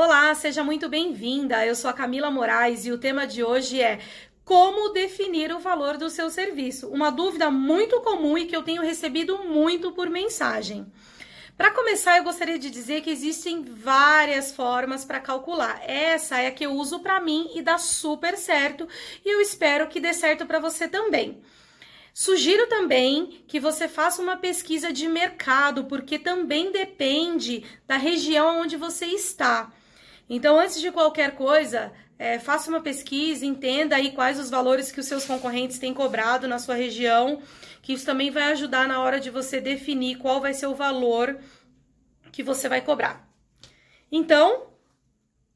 Olá, seja muito bem-vinda. Eu sou a Camila Moraes e o tema de hoje é como definir o valor do seu serviço. Uma dúvida muito comum e que eu tenho recebido muito por mensagem. Para começar, eu gostaria de dizer que existem várias formas para calcular. Essa é a que eu uso para mim e dá super certo, e eu espero que dê certo para você também. Sugiro também que você faça uma pesquisa de mercado, porque também depende da região onde você está. Então, antes de qualquer coisa, é, faça uma pesquisa, entenda aí quais os valores que os seus concorrentes têm cobrado na sua região, que isso também vai ajudar na hora de você definir qual vai ser o valor que você vai cobrar. Então,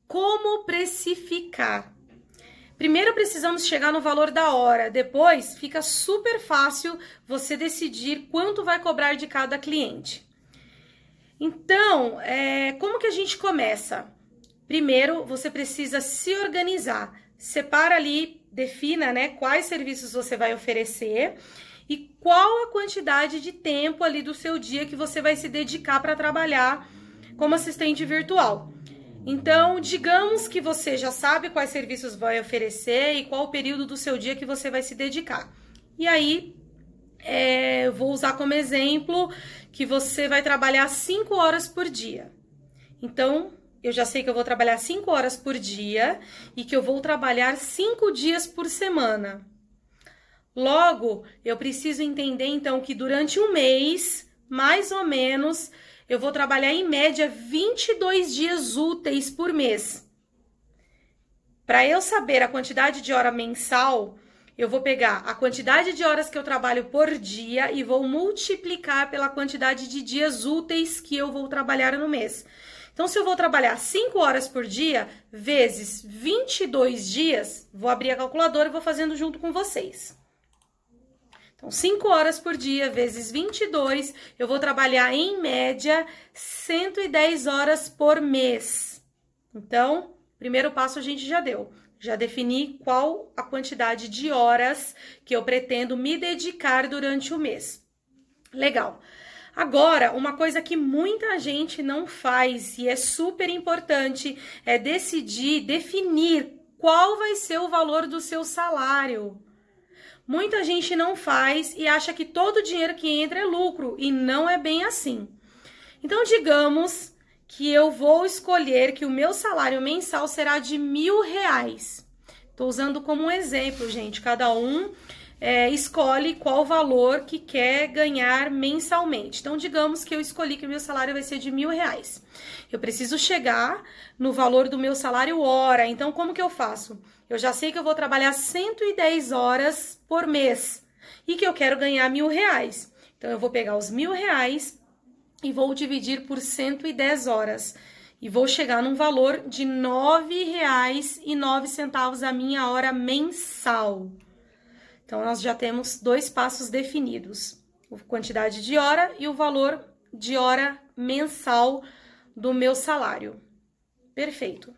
como precificar? Primeiro precisamos chegar no valor da hora, depois fica super fácil você decidir quanto vai cobrar de cada cliente. Então, é, como que a gente começa? Primeiro, você precisa se organizar. Separa ali, defina né, quais serviços você vai oferecer e qual a quantidade de tempo ali do seu dia que você vai se dedicar para trabalhar como assistente virtual. Então, digamos que você já sabe quais serviços vai oferecer e qual o período do seu dia que você vai se dedicar. E aí, é, vou usar como exemplo que você vai trabalhar 5 horas por dia. Então, eu já sei que eu vou trabalhar 5 horas por dia e que eu vou trabalhar 5 dias por semana. Logo, eu preciso entender então que durante um mês, mais ou menos, eu vou trabalhar em média 22 dias úteis por mês. Para eu saber a quantidade de hora mensal, eu vou pegar a quantidade de horas que eu trabalho por dia e vou multiplicar pela quantidade de dias úteis que eu vou trabalhar no mês. Então, se eu vou trabalhar 5 horas por dia, vezes 22 dias, vou abrir a calculadora e vou fazendo junto com vocês. Então, 5 horas por dia vezes 22, eu vou trabalhar em média 110 horas por mês. Então, primeiro passo a gente já deu. Já defini qual a quantidade de horas que eu pretendo me dedicar durante o mês. Legal. Agora, uma coisa que muita gente não faz e é super importante é decidir, definir qual vai ser o valor do seu salário. Muita gente não faz e acha que todo o dinheiro que entra é lucro e não é bem assim. Então, digamos que eu vou escolher que o meu salário mensal será de mil reais. Estou usando como um exemplo, gente. Cada um é, escolhe qual valor que quer ganhar mensalmente. Então, digamos que eu escolhi que o meu salário vai ser de mil reais. Eu preciso chegar no valor do meu salário hora. Então, como que eu faço? Eu já sei que eu vou trabalhar 110 horas por mês e que eu quero ganhar mil reais. Então, eu vou pegar os mil reais e vou dividir por 110 horas. E vou chegar num valor de R$ 9,09 a minha hora mensal. Então, nós já temos dois passos definidos: a quantidade de hora e o valor de hora mensal do meu salário. Perfeito.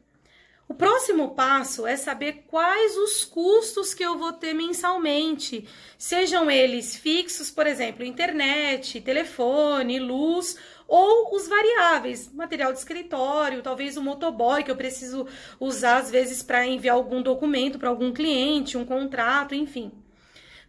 O próximo passo é saber quais os custos que eu vou ter mensalmente, sejam eles fixos, por exemplo, internet, telefone, luz, ou os variáveis, material de escritório, talvez o motoboy que eu preciso usar às vezes para enviar algum documento para algum cliente, um contrato, enfim.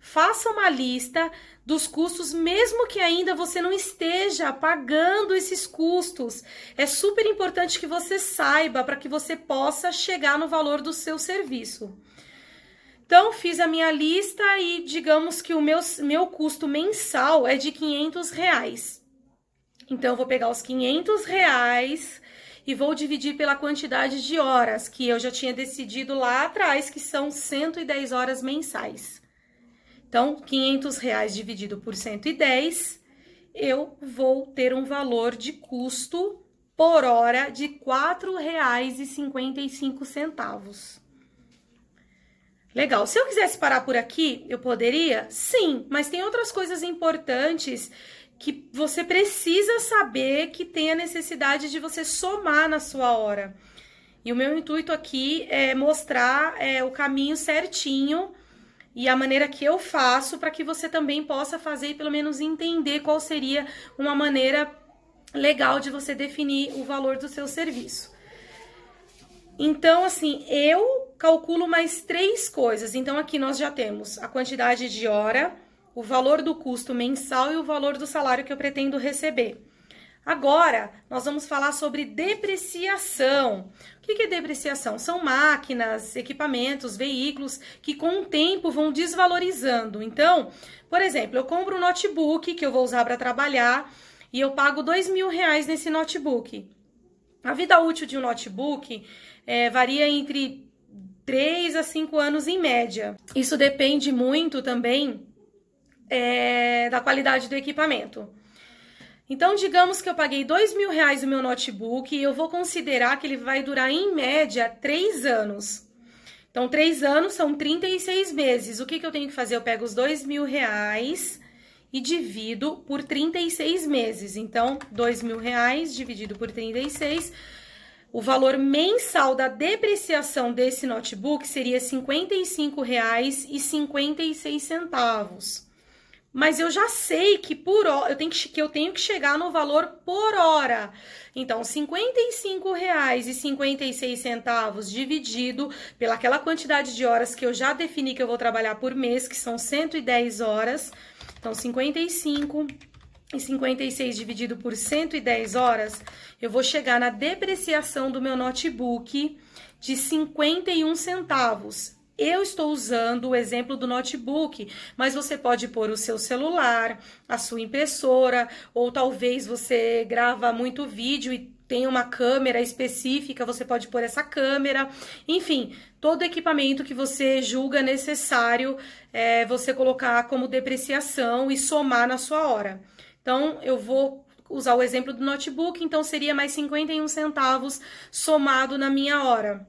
Faça uma lista dos custos, mesmo que ainda você não esteja pagando esses custos. É super importante que você saiba para que você possa chegar no valor do seu serviço. Então, fiz a minha lista e digamos que o meu, meu custo mensal é de 500 reais. Então, eu vou pegar os 500 reais e vou dividir pela quantidade de horas que eu já tinha decidido lá atrás, que são 110 horas mensais. Então, 500 reais dividido por 110, eu vou ter um valor de custo por hora de R$ 4,55. Legal. Se eu quisesse parar por aqui, eu poderia? Sim, mas tem outras coisas importantes que você precisa saber que tem a necessidade de você somar na sua hora. E o meu intuito aqui é mostrar é, o caminho certinho e a maneira que eu faço para que você também possa fazer e pelo menos entender qual seria uma maneira legal de você definir o valor do seu serviço. Então, assim, eu calculo mais três coisas. Então, aqui nós já temos a quantidade de hora, o valor do custo mensal e o valor do salário que eu pretendo receber. Agora, nós vamos falar sobre depreciação. O que é depreciação? São máquinas, equipamentos, veículos que com o tempo vão desvalorizando. Então, por exemplo, eu compro um notebook que eu vou usar para trabalhar e eu pago dois mil reais nesse notebook. A vida útil de um notebook é, varia entre 3 a 5 anos em média. Isso depende muito também é, da qualidade do equipamento. Então, digamos que eu paguei dois mil reais no meu notebook e eu vou considerar que ele vai durar em média três anos. Então, três anos são 36 meses. O que, que eu tenho que fazer? Eu pego os dois mil reais e divido por 36 meses. Então, dois mil reais dividido por 36, o valor mensal da depreciação desse notebook seria R$ 55,56 mas eu já sei que por hora, eu tenho que, que eu tenho que chegar no valor por hora. Então, R$ 55,56 dividido pelaquela quantidade de horas que eu já defini que eu vou trabalhar por mês, que são 110 horas. Então, 55 e 56 dividido por 110 horas, eu vou chegar na depreciação do meu notebook de 51 centavos. Eu estou usando o exemplo do notebook, mas você pode pôr o seu celular, a sua impressora, ou talvez você grava muito vídeo e tem uma câmera específica, você pode pôr essa câmera. Enfim, todo equipamento que você julga necessário é, você colocar como depreciação e somar na sua hora. Então, eu vou usar o exemplo do notebook, então seria mais 51 centavos somado na minha hora.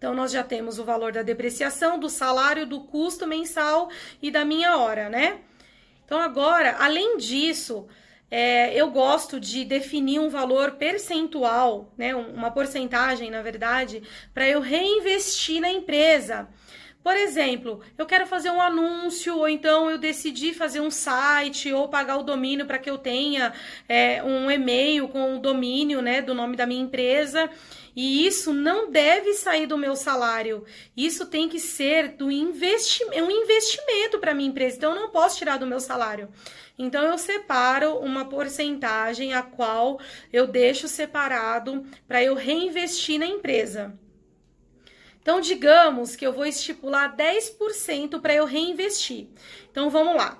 Então, nós já temos o valor da depreciação, do salário, do custo mensal e da minha hora, né? Então, agora, além disso, é, eu gosto de definir um valor percentual, né? Uma porcentagem, na verdade, para eu reinvestir na empresa. Por exemplo, eu quero fazer um anúncio, ou então eu decidi fazer um site, ou pagar o domínio para que eu tenha é, um e-mail com o domínio né, do nome da minha empresa. E isso não deve sair do meu salário. Isso tem que ser do investimento, um investimento para minha empresa. Então eu não posso tirar do meu salário. Então eu separo uma porcentagem a qual eu deixo separado para eu reinvestir na empresa. Então digamos que eu vou estipular 10% para eu reinvestir. Então vamos lá.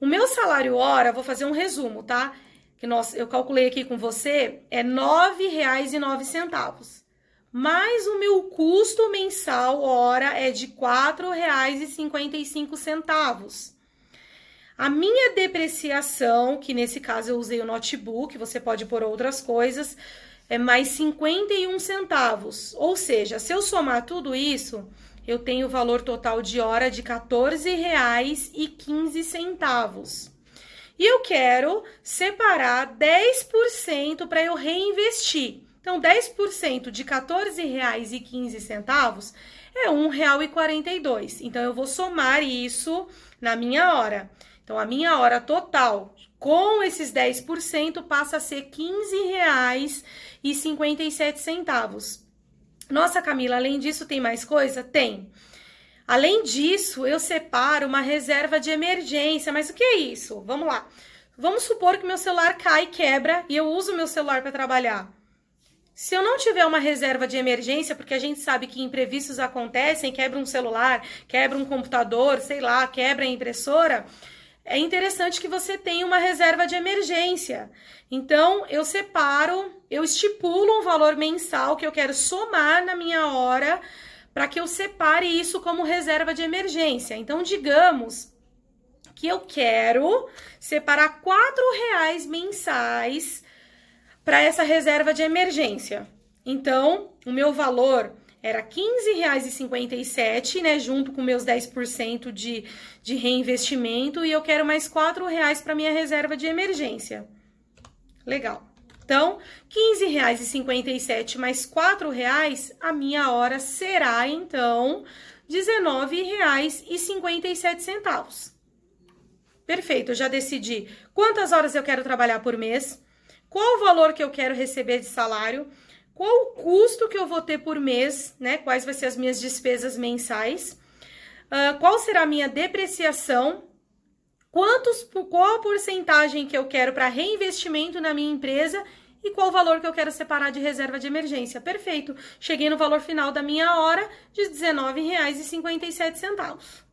O meu salário hora, vou fazer um resumo, tá? que nós, eu calculei aqui com você, é R$ 9,09. Mas o meu custo mensal hora é de R$ 4,55. A minha depreciação, que nesse caso eu usei o notebook, você pode pôr outras coisas, é mais 51 centavos. Ou seja, se eu somar tudo isso, eu tenho o valor total de hora de R$ 14,15 e eu quero separar 10% para eu reinvestir. Então, 10% de R$ 14,15 é R$ 1,42. Então, eu vou somar isso na minha hora. Então, a minha hora total com esses 10% passa a ser R$ 15,57. Nossa, Camila, além disso, tem mais coisa? Tem. Além disso, eu separo uma reserva de emergência. Mas o que é isso? Vamos lá. Vamos supor que meu celular cai, quebra e eu uso meu celular para trabalhar. Se eu não tiver uma reserva de emergência, porque a gente sabe que imprevistos acontecem, quebra um celular, quebra um computador, sei lá, quebra a impressora, é interessante que você tenha uma reserva de emergência. Então, eu separo, eu estipulo um valor mensal que eu quero somar na minha hora para que eu separe isso como reserva de emergência. Então, digamos que eu quero separar quatro reais mensais para essa reserva de emergência. Então, o meu valor era R$ 15,57, né, junto com meus 10% de, de reinvestimento, e eu quero mais R$ reais para minha reserva de emergência. Legal. Então, R$ 15,57 mais R$ reais, a minha hora será, então, R$ 19,57. Perfeito, eu já decidi quantas horas eu quero trabalhar por mês, qual o valor que eu quero receber de salário, qual o custo que eu vou ter por mês, né? Quais vai ser as minhas despesas mensais, uh, qual será a minha depreciação, quantos, qual a porcentagem que eu quero para reinvestimento na minha empresa e qual o valor que eu quero separar de reserva de emergência. Perfeito. Cheguei no valor final da minha hora de R$19,57.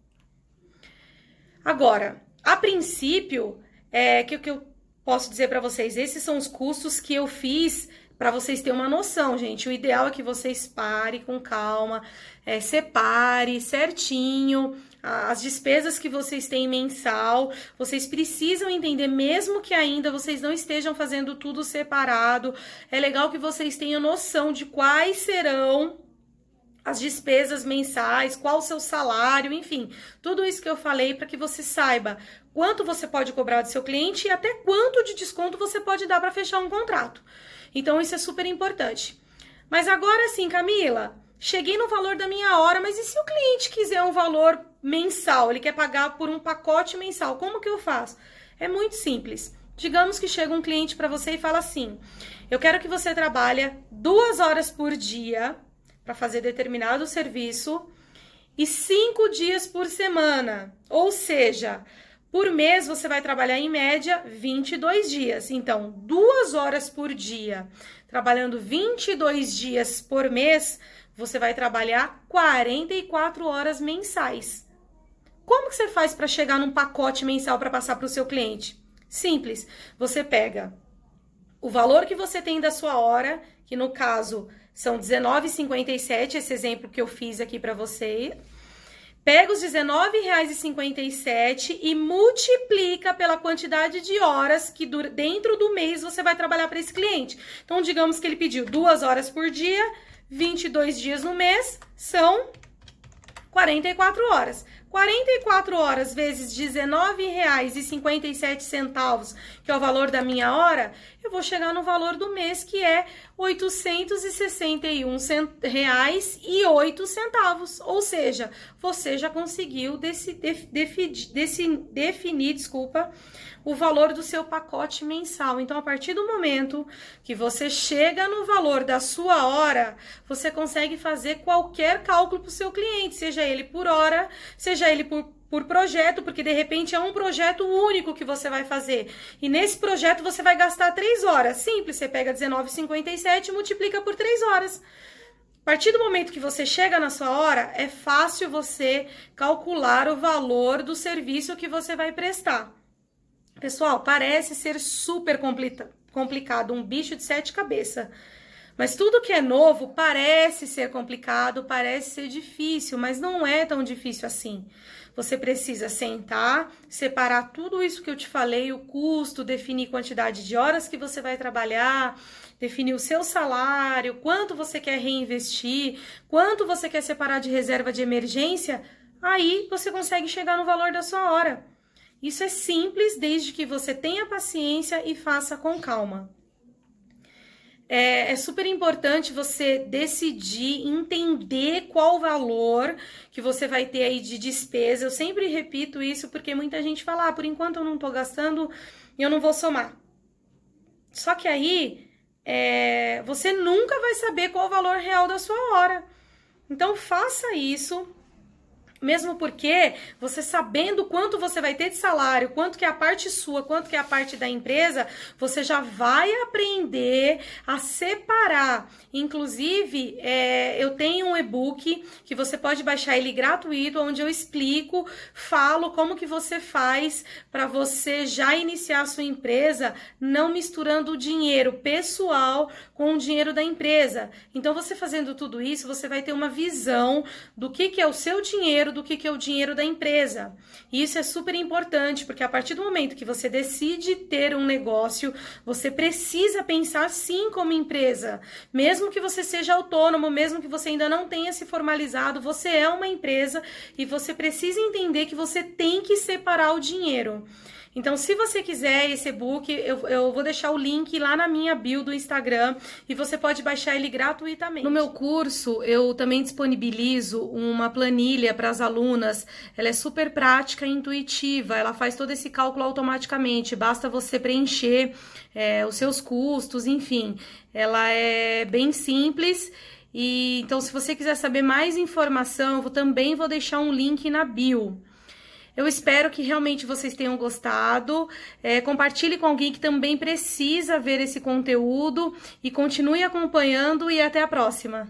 Agora, a princípio, é que o que eu posso dizer para vocês, esses são os custos que eu fiz para vocês terem uma noção, gente. O ideal é que vocês parem com calma, é, separe certinho as despesas que vocês têm mensal. Vocês precisam entender, mesmo que ainda vocês não estejam fazendo tudo separado, é legal que vocês tenham noção de quais serão as despesas mensais, qual o seu salário, enfim, tudo isso que eu falei para que você saiba quanto você pode cobrar do seu cliente e até quanto de desconto você pode dar para fechar um contrato. Então isso é super importante. Mas agora sim, Camila, cheguei no valor da minha hora, mas e se o cliente quiser um valor mensal, ele quer pagar por um pacote mensal, como que eu faço? É muito simples. Digamos que chega um cliente para você e fala assim: "Eu quero que você trabalhe duas horas por dia para fazer determinado serviço e cinco dias por semana. Ou seja, por mês você vai trabalhar em média 22 dias. Então, duas horas por dia, trabalhando 22 dias por mês, você vai trabalhar 44 horas mensais. Como que você faz para chegar num pacote mensal para passar para o seu cliente? Simples. Você pega o valor que você tem da sua hora, que no caso são R$19,57, esse exemplo que eu fiz aqui para você. Pega os R$19,57 e multiplica pela quantidade de horas que dentro do mês você vai trabalhar para esse cliente. Então, digamos que ele pediu duas horas por dia, 22 dias no mês, são 44 horas. 44 horas vezes R$19,57, que é o valor da minha hora, eu vou chegar no valor do mês, que é R$ 861,08. Ou seja, você já conseguiu desse, defi, desse, definir, desculpa, o valor do seu pacote mensal. Então, a partir do momento que você chega no valor da sua hora, você consegue fazer qualquer cálculo para o seu cliente, seja ele por hora, seja ele por por projeto, porque de repente é um projeto único que você vai fazer. E nesse projeto você vai gastar 3 horas. Simples, você pega 19,57 e multiplica por 3 horas. A partir do momento que você chega na sua hora, é fácil você calcular o valor do serviço que você vai prestar. Pessoal, parece ser super complicado, um bicho de sete cabeças. Mas tudo que é novo parece ser complicado, parece ser difícil, mas não é tão difícil assim. Você precisa sentar, separar tudo isso que eu te falei, o custo, definir quantidade de horas que você vai trabalhar, definir o seu salário, quanto você quer reinvestir, quanto você quer separar de reserva de emergência, aí você consegue chegar no valor da sua hora. Isso é simples desde que você tenha paciência e faça com calma. É, é, super importante você decidir, entender qual o valor que você vai ter aí de despesa. Eu sempre repito isso porque muita gente fala, ah, por enquanto eu não tô gastando, eu não vou somar. Só que aí é, você nunca vai saber qual o valor real da sua hora. Então faça isso, mesmo porque você sabendo quanto você vai ter de salário, quanto que é a parte sua, quanto que é a parte da empresa, você já vai aprender a separar. Inclusive, é, eu tenho um e-book que você pode baixar ele gratuito, onde eu explico, falo como que você faz para você já iniciar a sua empresa, não misturando o dinheiro pessoal com o dinheiro da empresa. Então, você fazendo tudo isso, você vai ter uma visão do que, que é o seu dinheiro dinheiro do que, que é o dinheiro da empresa. Isso é super importante, porque a partir do momento que você decide ter um negócio, você precisa pensar sim como empresa. Mesmo que você seja autônomo, mesmo que você ainda não tenha se formalizado, você é uma empresa e você precisa entender que você tem que separar o dinheiro. Então, se você quiser esse e-book, eu, eu vou deixar o link lá na minha bio do Instagram e você pode baixar ele gratuitamente. No meu curso, eu também disponibilizo uma planilha para as alunas. Ela é super prática e intuitiva, ela faz todo esse cálculo automaticamente, basta você preencher é, os seus custos, enfim. Ela é bem simples. E então, se você quiser saber mais informação, eu também vou deixar um link na bio. Eu espero que realmente vocês tenham gostado. É, compartilhe com alguém que também precisa ver esse conteúdo e continue acompanhando e até a próxima.